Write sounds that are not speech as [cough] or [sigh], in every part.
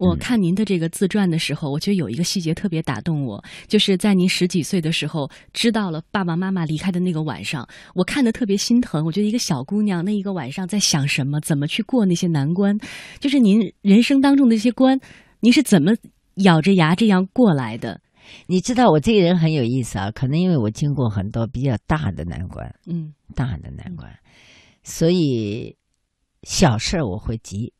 我看您的这个自传的时候，我觉得有一个细节特别打动我，就是在您十几岁的时候知道了爸爸妈妈离开的那个晚上，我看的特别心疼。我觉得一个小姑娘那一个晚上在想什么，怎么去过那些难关，就是您人生当中的一些关，您是怎么咬着牙这样过来的？你知道我这个人很有意思啊，可能因为我经过很多比较大的难关，嗯大的难关，所以小事儿我会急。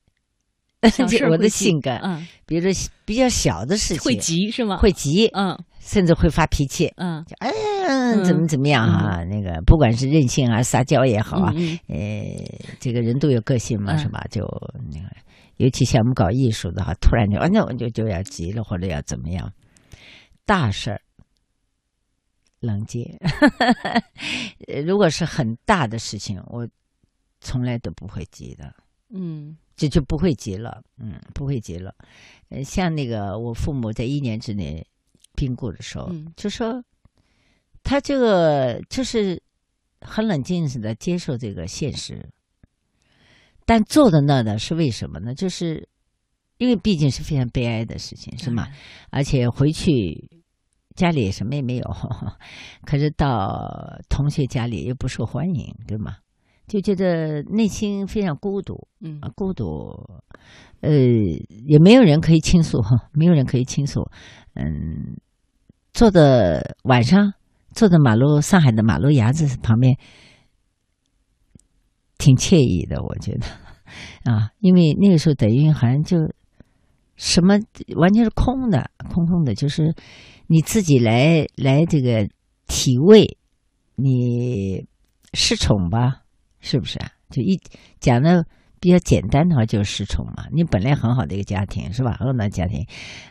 [laughs] 我的性格，嗯，比如说比较小的事情会急是吗？会急，嗯甚至会发脾气。嗯哎呀，怎么怎么样啊？那个不管是任性啊、撒娇也好啊，嗯呃，这个人都有个性嘛，嗯是吧？就那个，尤其像我们搞艺术的哈，突然就，啊，那我就就要急了，或者要怎么样，大事儿冷静。呃 [laughs] 如果是很大的事情，我从来都不会急的。嗯这就不会急了，嗯，不会急了。呃，像那个我父母在一年之内病故的时候，嗯就说他这个就是很冷静似的接受这个现实，但坐在那呢是为什么呢？就是因为毕竟是非常悲哀的事情，是吗？？而且回去家里什么也没有，[laughs] 可是到同学家里又不受欢迎，对吗？就觉得内心非常孤独，嗯啊，孤独，呃，也没有人可以倾诉哈，没有人可以倾诉。嗯，坐的晚上，坐在马路上海的马路牙子旁边，挺惬意的，我觉得啊，因为那个时候等于好像就什么完全是空的，空空的，就是你自己来来这个体味，你失宠吧，是不是啊？就一讲的比较简单的话，就是失宠嘛。你本来很好的一个家庭是吧？很好的家庭，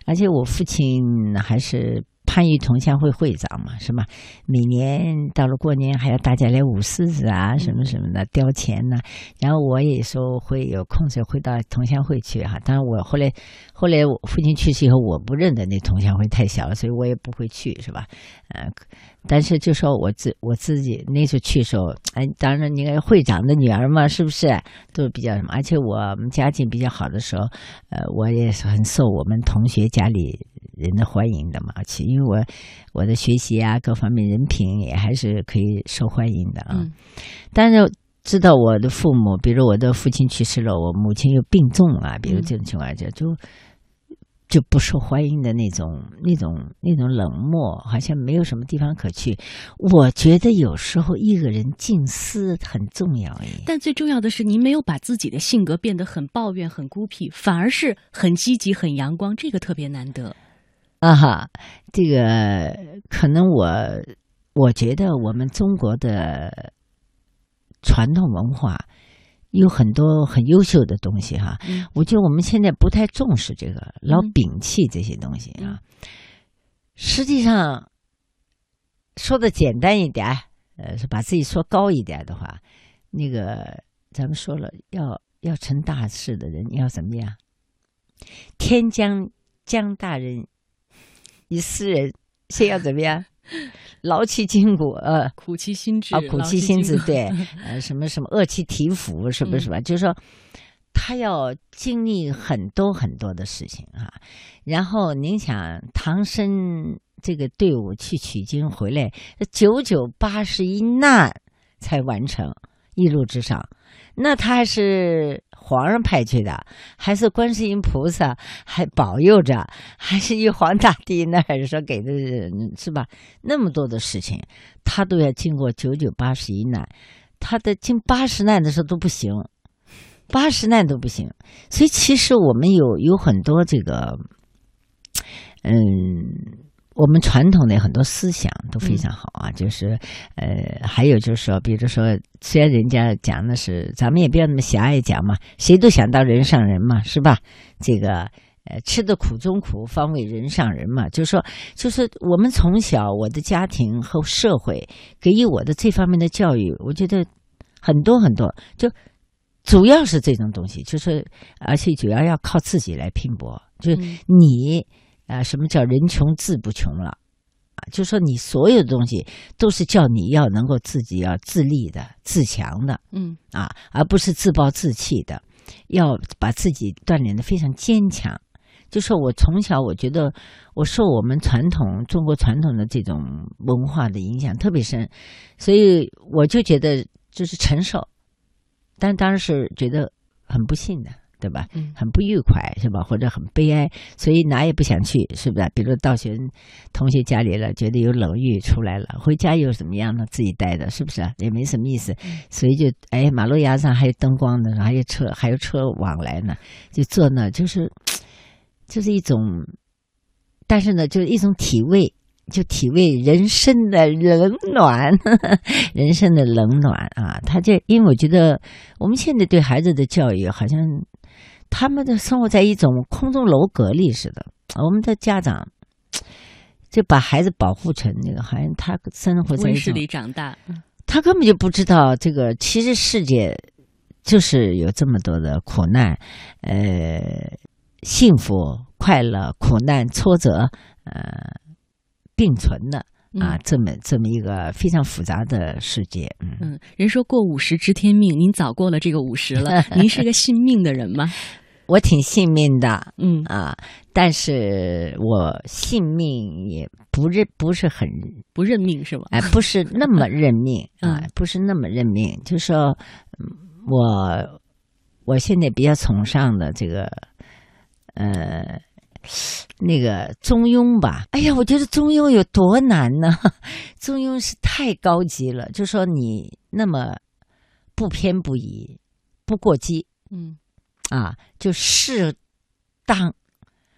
而且我父亲还是番禺同乡会会长嘛，是吧？每年到了过年还要大家来舞狮子啊，什么什么的，雕钱呐、然后我也说会有空时会到同乡会去哈、当然我后来后来我父亲去世以后，我不认得那同乡会太小了，所以我也不会去，是吧？呃，但是就说我自我自己那时候去的时候，哎，当然你看会长的女儿嘛，是不是都比较什么？而且我们家境比较好的时候，呃，我也是很受我们同学家里人的欢迎的嘛。其因为我我的学习啊，各方面人品也还是可以受欢迎的啊。嗯但是知道我的父母，比如我的父亲去世了，我母亲又病重啊，比如这种情况下就。就不受欢迎的那种、那种、那种冷漠，好像没有什么地方可去。我觉得有时候一个人静思很重要诶。但最重要的是，您没有把自己的性格变得很抱怨、很孤僻，反而是很积极、很阳光，这个特别难得。啊哈，这个可能我我觉得我们中国的传统文化有很多很优秀的东西哈。嗯我觉得我们现在不太重视这个，老嗯摒弃这些东西啊。实际上，说的简单一点，呃，是把自己说高一点的话，那个咱们说了，要要成大事的人要怎么样？天将降大任于斯人，先要怎么样？[laughs] 劳其筋骨，呃，苦其心志啊，苦其心志，对，呃，什么什么饿其体肤，什么嗯什么，就是说，他要经历很多很多的事情啊。然后您想，唐僧这个队伍去取经回来，九九八十一难才完成，一路之上，那他还是皇上派去的，还是观世音菩萨还保佑着，[laughs] 还是玉皇大帝那儿说给的，是吧？那么多的事情，他都要经过九九八十一难，他的经八十难的时候都不行，八十难都不行。所以其实我们有有很多这个，嗯，我们传统的很多思想都非常好啊，就是呃，还有就是说，比如说，虽然人家讲的是，咱们也不要那么狭隘讲嘛，谁都想当人上人嘛，是吧？这个。呃，吃的苦中苦，方为人上人嘛。就是说，就是我们从小，我的家庭和社会给予我的这方面的教育，我觉得很多很多，就主要是这种东西，就是而且主要要靠自己来拼搏，就是嗯你啊、呃什么叫人穷志不穷了啊？就说你所有的东西都是叫你要能够自己要自立的、自强的嗯啊，而不是自暴自弃的，要把自己锻炼的非常坚强。就说我从小我觉得我受我们传统中国传统的这种文化的影响特别深，所以我就觉得就是承受，但当然是觉得很不幸的。对吧？嗯很不愉快是吧？或者很悲哀，所以哪也不想去，是不是？比如到学同学家里了，觉得有冷遇出来了，回家又怎么样呢？自己待着，是不是？也没什么意思，所以就哎，马路牙子上还有灯光呢，还有车，还有车往来呢，就坐那，就是就是一种，但是呢，就是一种体味。就体味人生的冷暖，[laughs] 人生的冷暖啊！他这因为我觉得我们现在对孩子的教育，好像他们的生活在一种空中楼阁里似的。我们的家长就把孩子保护成那个，好像他生活在温室里长大，他根本就不知道这个，其实世界就是有这么多的苦难，呃，幸福、快乐、苦难、挫折，呃，并存的啊，嗯这么这么一个非常复杂的世界，嗯。嗯，人说过五十知天命，您早过了这个五十了，[laughs] 您是个信命的人吗？我挺信命的嗯啊，但是我信命也不认不是很不认命是吗？哎，不是那么认命 [laughs] 啊嗯，不是那么认命。就说，嗯我我现在比较崇尚的这个，呃，那个中庸吧。哎呀，我觉得中庸有多难呢？[laughs] 中庸是太高级了，就说你那么不偏不倚，不过激嗯啊，就适当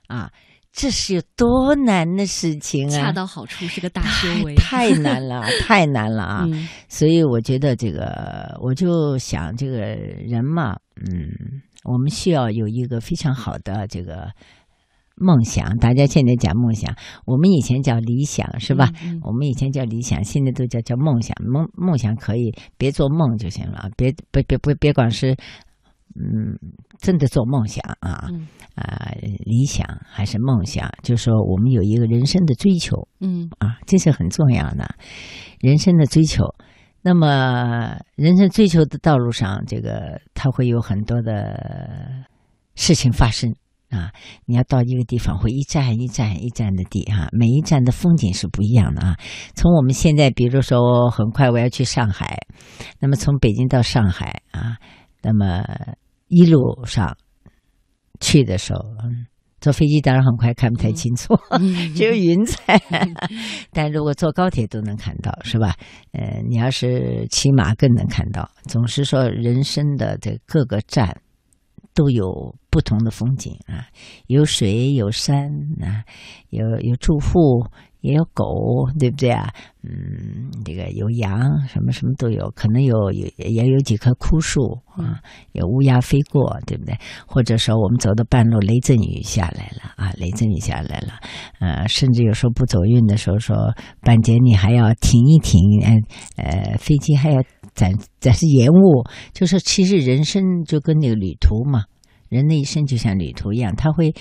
啊，这是有多难的事情啊！恰到好处是个大修为，太难了，太难了啊！[laughs] 嗯所以我觉得这个，我就想这个人嘛，嗯，我们需要有一个非常好的这个梦想。大家现在讲梦想，我们以前叫理想，是吧？？嗯我们以前叫理想，现在都叫叫梦想。梦梦想可以别做梦就行了，别别别别别管是嗯真的做梦想啊嗯啊、理想还是梦想，就是说我们有一个人生的追求。嗯啊，这是很重要的，人生的追求。那么，人生追求的道路上，这个它会有很多的事情发生啊。你要到一个地方，会一站一站一站的地哈、每一站的风景是不一样的啊。从我们现在，比如说，很快我要去上海，那么从北京到上海啊，那么一路上去的时候，嗯，坐飞机当然很快看不太清楚。嗯 [laughs] 只有云彩，[laughs] 但如果坐高铁都能看到，是吧？呃，你要是骑马更能看到。总是说人生的这各个站都有不同的风景啊，有水有山啊，有有住户。也有狗，对不对啊？嗯，这个有羊，什么什么都有，可能有有也有几棵枯树啊，有乌鸦飞过，对不对？或者说我们走到半路，雷阵雨下来了啊，雷阵雨下来了，呃，甚至有时候不走运的时候，说半截你还要停一停，呃呃，飞机还要暂暂时延误，就是其实人生就跟那个旅途嘛。人的一生就像旅途一样，他会，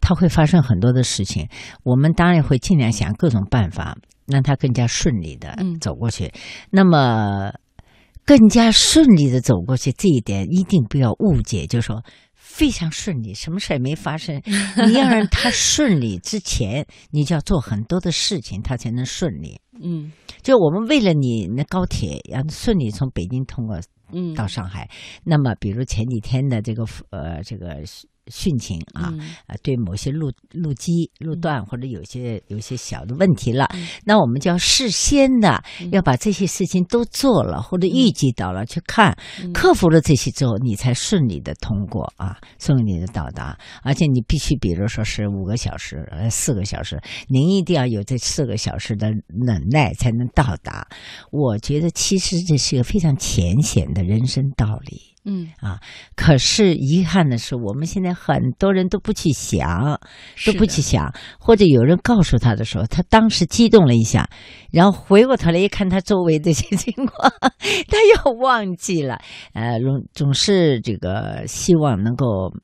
他会发生很多的事情。我们当然会尽量想各种办法，让他更加顺利的嗯走过去。那么，更加顺利的走过去，这一点一定不要误解，就是说非常顺利，什么事也没发生。[laughs] 你要让他顺利之前，你就要做很多的事情，他才能顺利。嗯就我们为了你那高铁要顺利从北京通过嗯。到上海，那么比如前几天的这个呃这个汛情啊，嗯。啊，对某些路路基、路段或者有些有些小的问题了，嗯。那我们就要事先的要把这些事情都做了，或者预计到了去看，嗯。克服了这些之后，你才顺利的通过啊，顺利的到达。而且你必须，比如说是五个小时、呃四个小时，您一定要有这四个小时的忍耐才能到达。我觉得其实这是一个非常浅显的人生道理。嗯啊，可是遗憾的是，我们现在很多人都不去想，都不去想，或者有人告诉他的时候，他当时激动了一下，然后回过头来一看他周围的些情况，他又忘记了。呃，总总是这个希望能够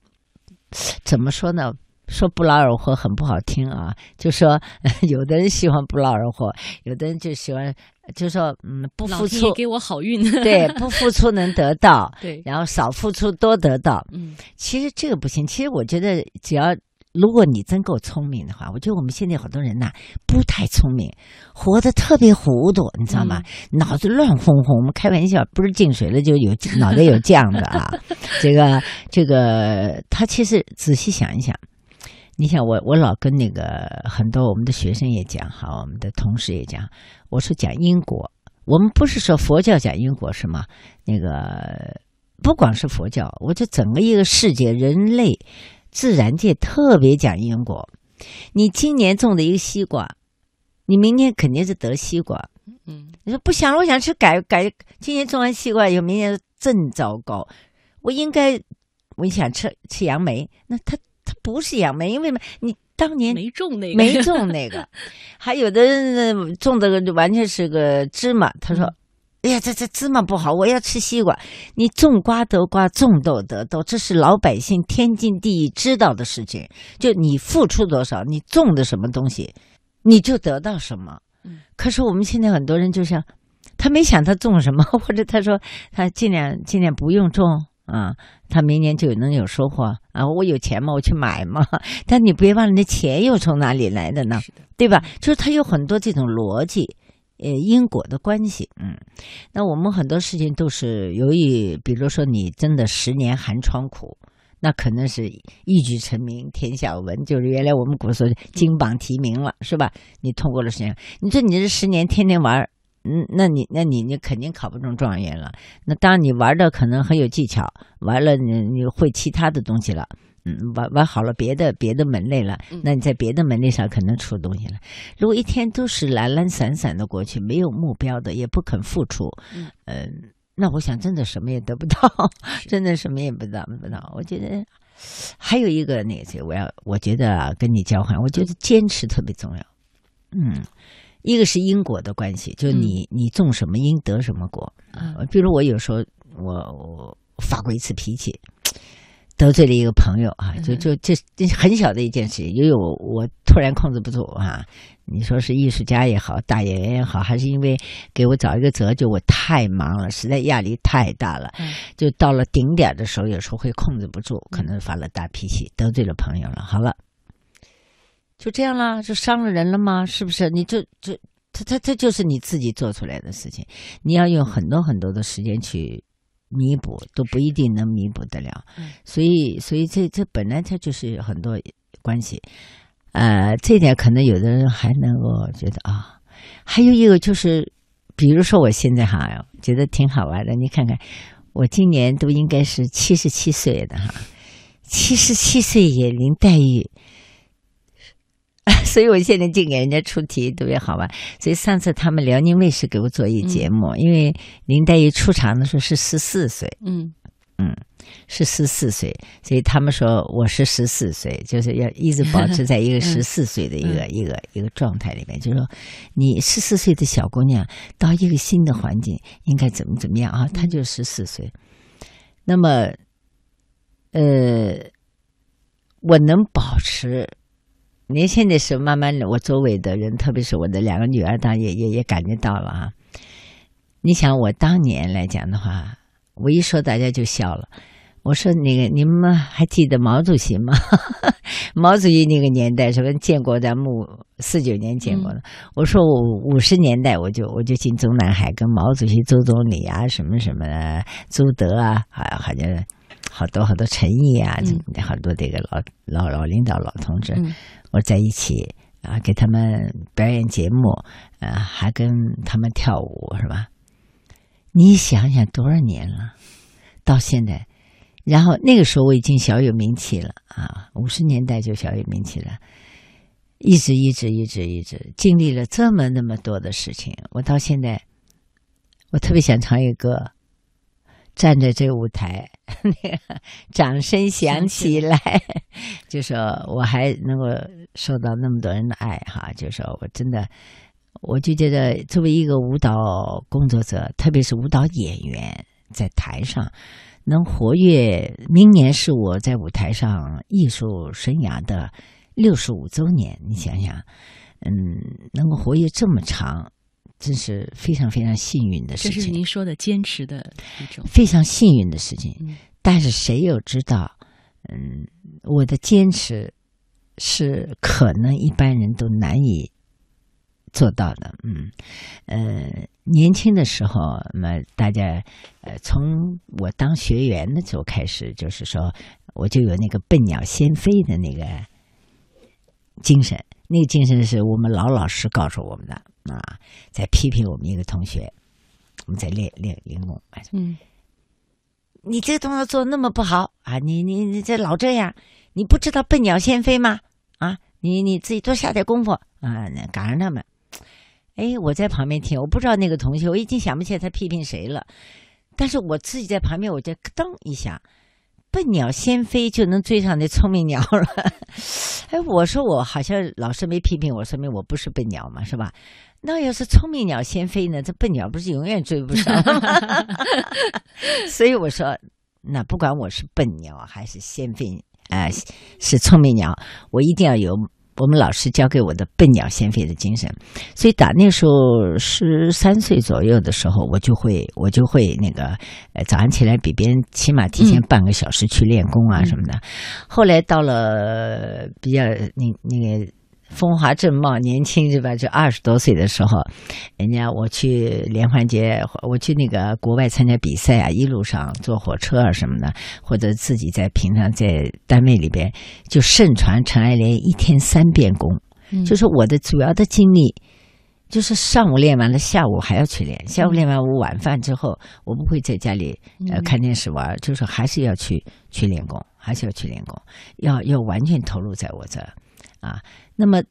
怎么说呢？说不劳而获很不好听啊，就说 [laughs] 有的人喜欢不劳而获，有的人就喜欢，就说嗯不付出给我好运，对，不付出能得到，[laughs] 对，然后少付出多得到。嗯其实这个不行。其实我觉得，只要如果你真够聪明的话，我觉得我们现在好多人呐不太聪明，活得特别糊涂，你知道吗？脑子乱哄哄。我们开玩笑，不是进水了就有脑袋有酱的啊。[laughs] 这个这个，他其实仔细想一想，你想我我老跟那个很多我们的学生也讲，哈，我们的同事也讲，我说讲因果，我们不是说佛教讲因果是吗？那个不光是佛教，我这整个一个世界人类。自然界特别讲因果，你今年种的一个西瓜，你明年肯定是得西瓜。嗯，你说不想了，我想吃改改，今年种完西瓜以后，明年正糟糕。我应该我想吃吃杨梅，那它它不是杨梅，因为嘛？你当年没种那个，没种那个。[laughs] 还有的人种的完全是个芝麻，他说。哎呀，这这芝麻不好，我要吃西瓜。你种瓜得瓜，种豆得豆，这是老百姓天经地义知道的事情。就你付出多少，你种的什么东西，你就得到什么。可是我们现在很多人就像，他没想他种什么，或者他说他尽量尽量不用种啊，他明年就能有收获啊。我有钱嘛，我去买嘛。但你别忘了，那钱又从哪里来的呢？对吧？就是他有很多这种逻辑。呃，因果的关系，嗯，那我们很多事情都是由于，比如说你真的十年寒窗苦，那可能是一举成名天下闻，就是原来我们古时候金榜题名了，是吧？你通过了十年，你说你这十年天天玩，嗯，那你那你你肯定考不中状元了。那当然你玩的可能很有技巧，玩了你你会其他的东西了。嗯，玩玩好了别的别的门类了，那你在别的门类上可能出东西了。如果一天都是懒懒散散的过去，没有目标的，也不肯付出，嗯，那我想真的什么也得不到，[laughs] 真的什么也不得不到。我觉得还有一个那个，我要我觉得啊，跟你交换，我觉得坚持特别重要。嗯，一个是因果的关系，就你你种什么因得什么果。嗯，比如我有时候我我发过一次脾气。得罪了一个朋友啊，就就这这很小的一件事情，因为我我突然控制不住啊。你说是艺术家也好，大演员也好，还是因为给我找一个辙，就我太忙了，实在压力太大了，就到了顶点的时候，有时候会控制不住，可能发了大脾气，得罪了朋友了。好了，就这样啦，就伤了人了吗？是不是？你就这他他他就是你自己做出来的事情，你要用很多很多的时间去。弥补都不一定能弥补得了，所以，所以这这本来它就是很多关系，呃，这点可能有的人还能够觉得啊，还有一个就是，比如说我现在哈，觉得挺好玩的，你看看，我今年都应该是七十七岁的哈，七十七岁也林黛玉。所以我现在就给人家出题特别好玩。所以上次他们辽宁卫视给我做一节目，因为林黛玉出场的时候是十四岁，嗯嗯，是十四岁，所以他们说我是十四岁，就是要一直保持在一个十四岁的一个一个一个状态里面。就是说，你十四岁的小姑娘到一个新的环境应该怎么怎么样啊？她就十四岁，那么，呃，我能保持。年轻的时候，慢慢的，我周围的人，特别是我的两个女儿，当然也也也感觉到了啊。你想，我当年来讲的话，我一说大家就笑了。我说那个你们还记得毛主席吗？[laughs] 毛主席那个年代什么建国在墓四九年建国的。我说我五十年代我就我就进中南海，跟毛主席、周总理啊，什么什么朱德啊，还好像好多好多陈毅啊，好多这个老老老领导、老同志。我在一起啊，给他们表演节目，呃，还跟他们跳舞，是吧？你想想多少年了，到现在，然后那个时候我已经小有名气了啊，五十年代就小有名气了，一直一直一直一直经历了这么那么多的事情，我到现在，我特别想唱一个歌。站在这个舞台，那 [laughs] 个掌声响起来，就说我还能够受到那么多人的爱哈，就说我真的，我就觉得作为一个舞蹈工作者，特别是舞蹈演员，在台上能活跃，明年是我在舞台上艺术生涯的六十五周年，你想想，嗯，能够活跃这么长。真是非常非常幸运的事情。这是您说的坚持的一种非常幸运的事情。但是谁又知道，嗯，我的坚持是可能一般人都难以做到的。嗯，呃，年轻的时候，那么大家呃，从我当学员的时候开始，就是说，我就有那个笨鸟先飞的那个精神。那个精神是我们老老师告诉我们的啊，在批评我们一个同学，我们在练练练功。嗯，你这个动作做那么不好啊！你你你这老这样，你不知道笨鸟先飞吗？啊，你你自己多下点功夫啊！赶上他们，哎，我在旁边听，我不知道那个同学，我已经想不起来他批评谁了，但是我自己在旁边，我就咯噔一下。笨鸟先飞就能追上那聪明鸟了，[laughs] 哎，我说我好像老师没批评我，说明我不是笨鸟嘛，是吧？那要是聪明鸟先飞呢？这笨鸟不是永远追不上吗？[laughs] 所以我说，那不管我是笨鸟还是先飞，哎，是聪明鸟，我一定要有。我们老师教给我的“笨鸟先飞”的精神，所以打那时候十三岁左右的时候，我就会我就会那个呃早上起来比别人起码提前半个小时去练功啊什么的。后来到了比较那那个。风华正茂，年轻是吧？就二十多岁的时候，人家我去连环节，我去那个国外参加比赛啊，一路上坐火车啊什么的，或者自己在平常在单位里边，就盛传陈爱莲一天三遍功，就是我的主要的精力，就是上午练完了，下午还要去练，下午练完我晚饭之后，我不会在家里呃看电视玩，就是还是要去去练功，还是要去练功，要要完全投入在我这啊。那么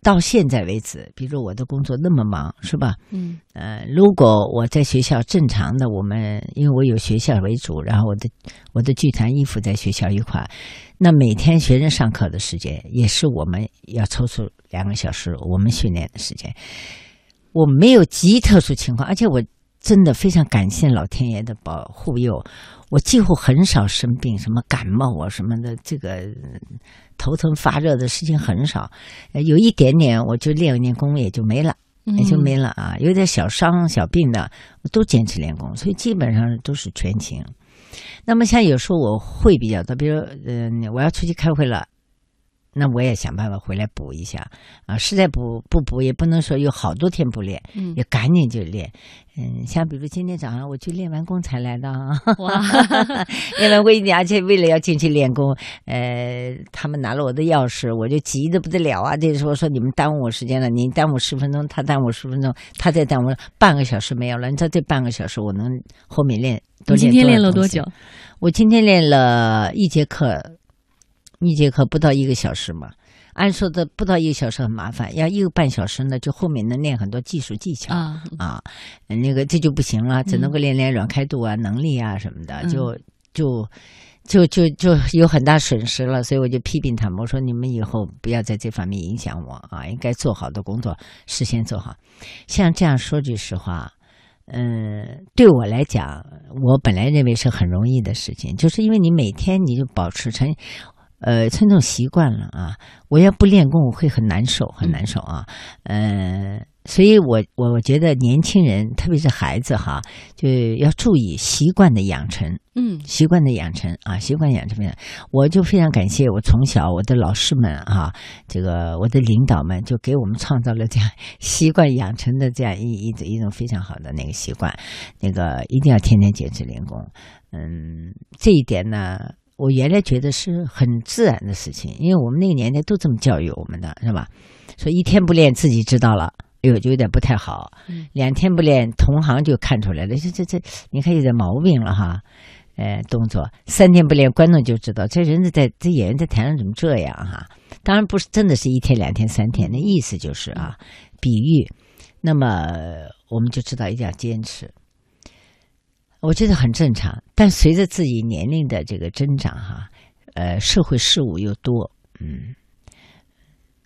到现在为止，比如我的工作那么忙，是吧？嗯。呃，如果我在学校正常的，我们因为我有学校为主，然后我的我的剧团衣服在学校一块，那每天学生上课的时间也是我们要抽出两个小时我们训练的时间。我没有极特殊情况，而且我真的非常感谢老天爷的保护佑，我几乎很少生病，什么感冒啊什么的，这个。头疼发热的事情很少，有一点点我就练一练功也就没了，也就没了啊。有点小伤小病的，我都坚持练功，所以基本上都是全勤。那么像有时候我会比较多，比如嗯，我要出去开会了。那我也想办法回来补一下啊！实在补不补，也不能说有好多天不练，嗯，也赶紧就练。嗯，像比如今天早上我去练完功才来的，哇，[laughs] 练完功，而且为了要进去练功，呃，他们拿了我的钥匙，我就急得不得了啊！这时候说你们耽误我时间了，你耽误十分钟，他耽误十分钟，他再耽误半个小时没有了。你知道这半个小时我能后面练多练今天练了多久？我今天练了一节课。一节课不到一个小时嘛，按说的不到一个小时很麻烦，要一个半小时呢，就后面能练很多技术技巧啊啊，那个这就不行了，只能够练练软开度啊、能力啊什么的，就就就就就有很大损失了。所以我就批评他们，我说你们以后不要在这方面影响我啊，应该做好的工作事先做好。像这样说句实话，嗯，对我来讲，我本来认为是很容易的事情，就是因为你每天你就保持成。呃，成种习惯了啊！我要不练功，我会很难受，很难受啊。嗯，所以我我我觉得年轻人，特别是孩子哈，就要注意习惯的养成。嗯，习惯的养成啊，习惯养成。我就非常感谢我从小我的老师们啊，这个我的领导们，就给我们创造了这样 [laughs] 习惯养成的这样一一一种非常好的那个习惯。那个一定要天天坚持练功。嗯，这一点呢。我原来觉得是很自然的事情，因为我们那个年代都这么教育我们的，是吧？说一天不练自己知道了，哎呦就有点不太好；两天不练，同行就看出来了，这这这，你看有点毛病了哈。呃，动作三天不练，观众就知道这人在这演员在台上怎么这样哈。当然不是真的是一天两天三天，那意思就是啊，比喻。那么我们就知道一定要坚持。我觉得很正常，但随着自己年龄的这个增长，哈，呃，社会事务又多，嗯，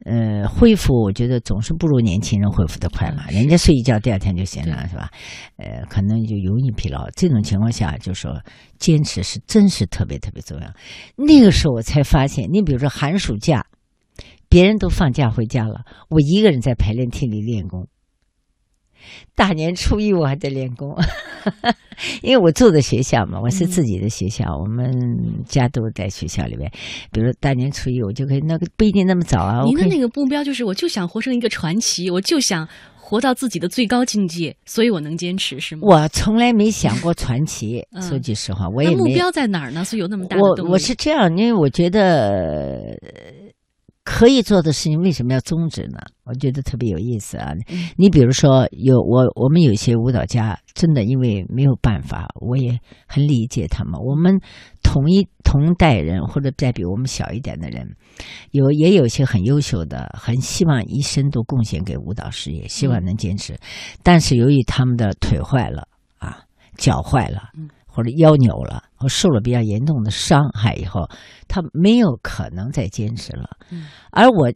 呃，恢复我觉得总是不如年轻人恢复的快嘛。人家睡一觉，第二天就醒了，是吧？呃，可能就容易疲劳。这种情况下，就说坚持是真是特别特别重要。那个时候我才发现，你比如说寒暑假，别人都放假回家了，我一个人在排练厅里练功。大年初一我还在练功，[laughs] 因为我住的学校嘛，我是自己的学校，我们家都在学校里面。比如大年初一，我就可以那个不一定那么早啊。您的那个目标就是，我就想活成一个传奇，我就想活到自己的最高境界，所以我能坚持，是吗？我从来没想过传奇，说句实话，我也没。目标在哪儿呢？所以有那么大的我我是这样，因为我觉得。可以做的事情为什么要终止呢？我觉得特别有意思啊！你比如说，有我我们有些舞蹈家，真的因为没有办法，我也很理解他们。我们同一同代人，或者再比我们小一点的人，有也有些很优秀的，很希望一生都贡献给舞蹈事业，希望能坚持。但是由于他们的腿坏了啊，脚坏了。或者腰扭了，或受了比较严重的伤害以后，他没有可能再坚持了。嗯，而我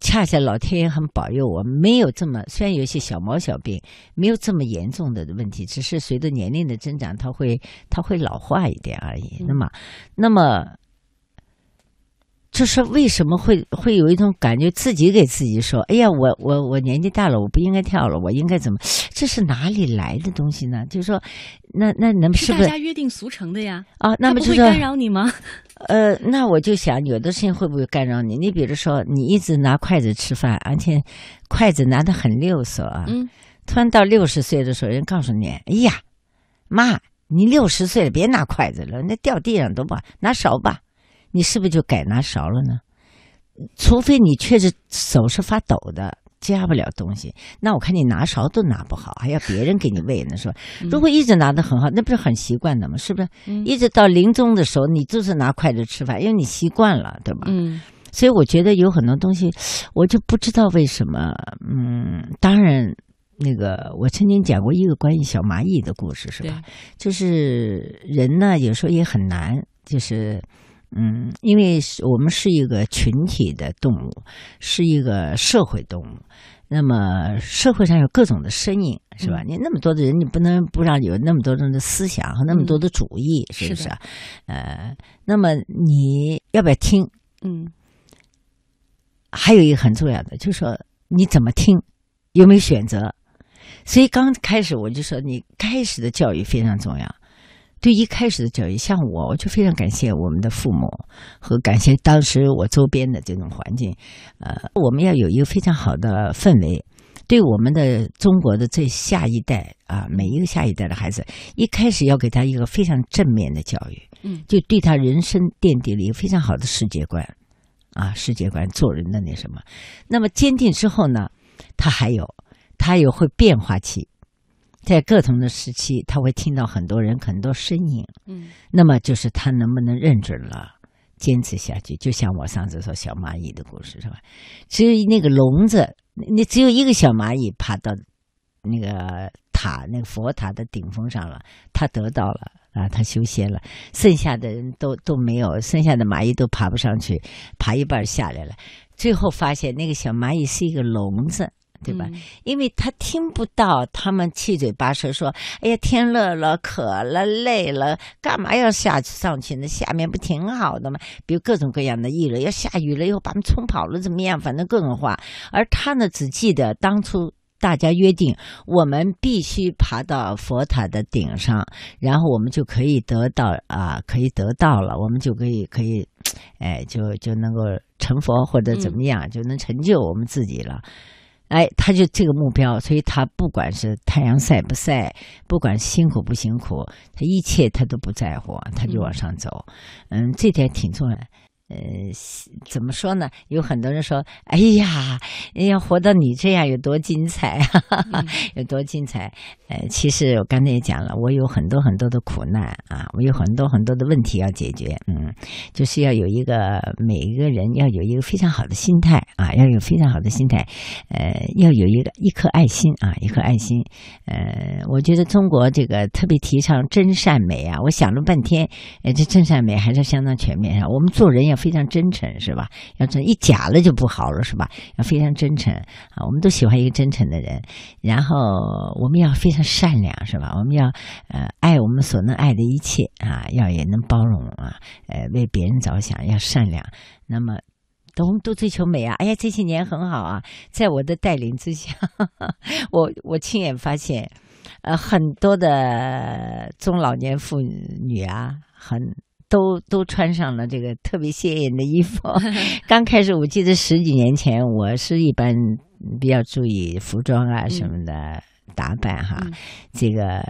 恰恰老天爷很保佑我，没有这么虽然有一些小毛小病，没有这么严重的问题，只是随着年龄的增长，它会它会老化一点而已。那么，那么。就是为什么会会有一种感觉，自己给自己说：“哎呀，我我我年纪大了，我不应该跳了，我应该怎么？”这是哪里来的东西呢？就是说，那那能是不是大家约定俗成的呀？啊，那么就会干扰你吗？呃，那我就想，有的事情会不会干扰你？你比如说，你一直拿筷子吃饭，而且筷子拿的很溜索啊。嗯。突然到六十岁的时候，人告诉你：“哎呀，妈，你六十岁了，别拿筷子了，那掉地上都不好，拿勺吧。”你是不是就改拿勺了呢？除非你确实手是发抖的，夹不了东西，那我看你拿勺都拿不好，还要别人给你喂呢，是吧？如果一直拿的很好，那不是很习惯的吗？是不是？一直到临终的时候，你就是拿筷子吃饭，因为你习惯了，对吧？嗯。所以我觉得有很多东西，我就不知道为什么。嗯，当然，那个我曾经讲过一个关于小蚂蚁的故事，是吧？就是人呢，有时候也很难，就是。嗯，因为是我们是一个群体的动物，是一个社会动物。那么社会上有各种的声音，是吧？你那么多的人，你不能不让有那么多人的思想和那么多的主意，是不是？呃，那么你要不要听？嗯。还有一个很重要的，就是说你怎么听，有没有选择？所以刚开始我就说，你开始的教育非常重要。对一开始的教育，像我，我就非常感谢我们的父母和感谢当时我周边的这种环境。呃，我们要有一个非常好的氛围，对我们的中国的这下一代啊，每一个下一代的孩子，一开始要给他一个非常正面的教育，嗯，就对他人生奠定了一个非常好的世界观，啊，世界观做人的那什么。那么坚定之后呢，他还有，他有会变化期。在各同的时期，他会听到很多人很多声音，嗯，那么就是他能不能认准了，坚持下去。就像我上次说小蚂蚁的故事，是吧？只有那个笼子，你只有一个小蚂蚁爬到那个塔，那个佛塔的顶峰上了，他得到了啊，他修仙了。剩下的人都 [laughs] 都没有，剩下的蚂蚁都爬不上去，爬一半下来了。最后发现那个小蚂蚁是一个笼子。对吧？因为他听不到他们七嘴八舌说：“哎呀，天热了，渴了，累了，干嘛要下去上去呢？下面不挺好的吗？”比如各种各样的议论，要下雨了以后把他们冲跑了怎么样？反正各种话。而他呢，只记得当初大家约定，我们必须爬到佛塔的顶上，然后我们就可以得到啊，可以得到了，我们就可以可以，哎，就就能够成佛或者怎么样，就能成就我们自己了。哎，他就这个目标，所以他不管是太阳晒不晒，不管辛苦不辛苦，他一切他都不在乎，他就往上走。嗯，这点挺重要。呃，怎么说呢？有很多人说：“哎呀，要活到你这样有多精彩啊，[laughs] 有多精彩！”呃，其实我刚才也讲了，我有很多很多的苦难啊，我有很多很多的问题要解决。嗯，就是要有一个每一个人要有一个非常好的心态啊，要有非常好的心态。呃，要有一个一颗爱心啊，一颗爱心。呃，我觉得中国这个特别提倡真善美啊，我想了半天，呃，这真善美还是相当全面啊。我们做人要。非常真诚是吧？要真一假了就不好了是吧？要非常真诚啊！我们都喜欢一个真诚的人。然后我们要非常善良是吧？我们要呃爱我们所能爱的一切啊，要也能包容啊，呃为别人着想，要善良。那么我们都追求美啊！哎呀，这些年很好啊，在我的带领之下，[laughs] 我我亲眼发现，呃，很多的中老年妇女啊，很都都穿上了这个特别鲜艳的衣服。[laughs] [laughs] 刚开始，我记得十几年前，我是一般比较注意服装啊什么的打扮哈，这个。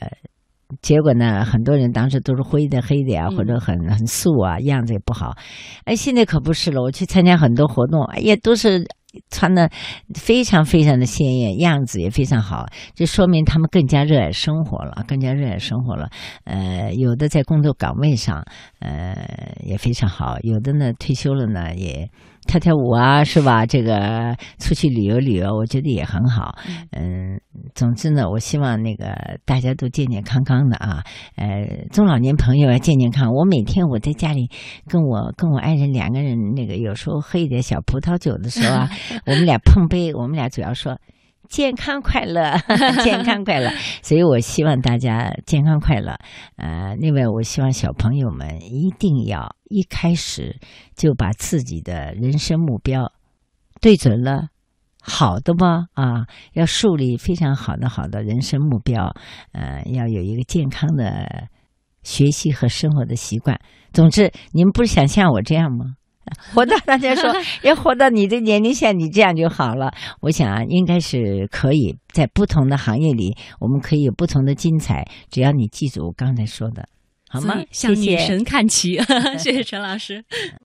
结果呢，很多人当时都是灰的、黑的呀，或者很很素啊，样子也不好。哎，现在可不是了，我去参加很多活动，哎呀，都是穿的非常非常的鲜艳，样子也非常好，就说明他们更加热爱生活了，更加热爱生活了。呃，有的在工作岗位上，呃，也非常好；有的呢，退休了呢，也。跳跳舞啊，是吧？这个出去旅游旅游，我觉得也很好。嗯，总之呢，我希望那个大家都健健康康的啊。呃，中老年朋友要健健康。我每天我在家里跟我跟我爱人两个人，那个有时候喝一点小葡萄酒的时候啊，[laughs] 我们俩碰杯，我们俩主要说。健康快乐，[laughs] 健康快乐，所以我希望大家健康快乐。呃，另外，我希望小朋友们一定要一开始就把自己的人生目标对准了，好的吗？啊，要树立非常好的好的人生目标。呃，要有一个健康的学习和生活的习惯。总之，你们不是想像我这样吗？[laughs] 活到大家说要 [laughs] 活到你的年龄，像你这样就好了。我想啊，应该是可以在不同的行业里，我们可以有不同的精彩。只要你记住我刚才说的，好吗？向女神看齐，[laughs] 谢谢陈老师。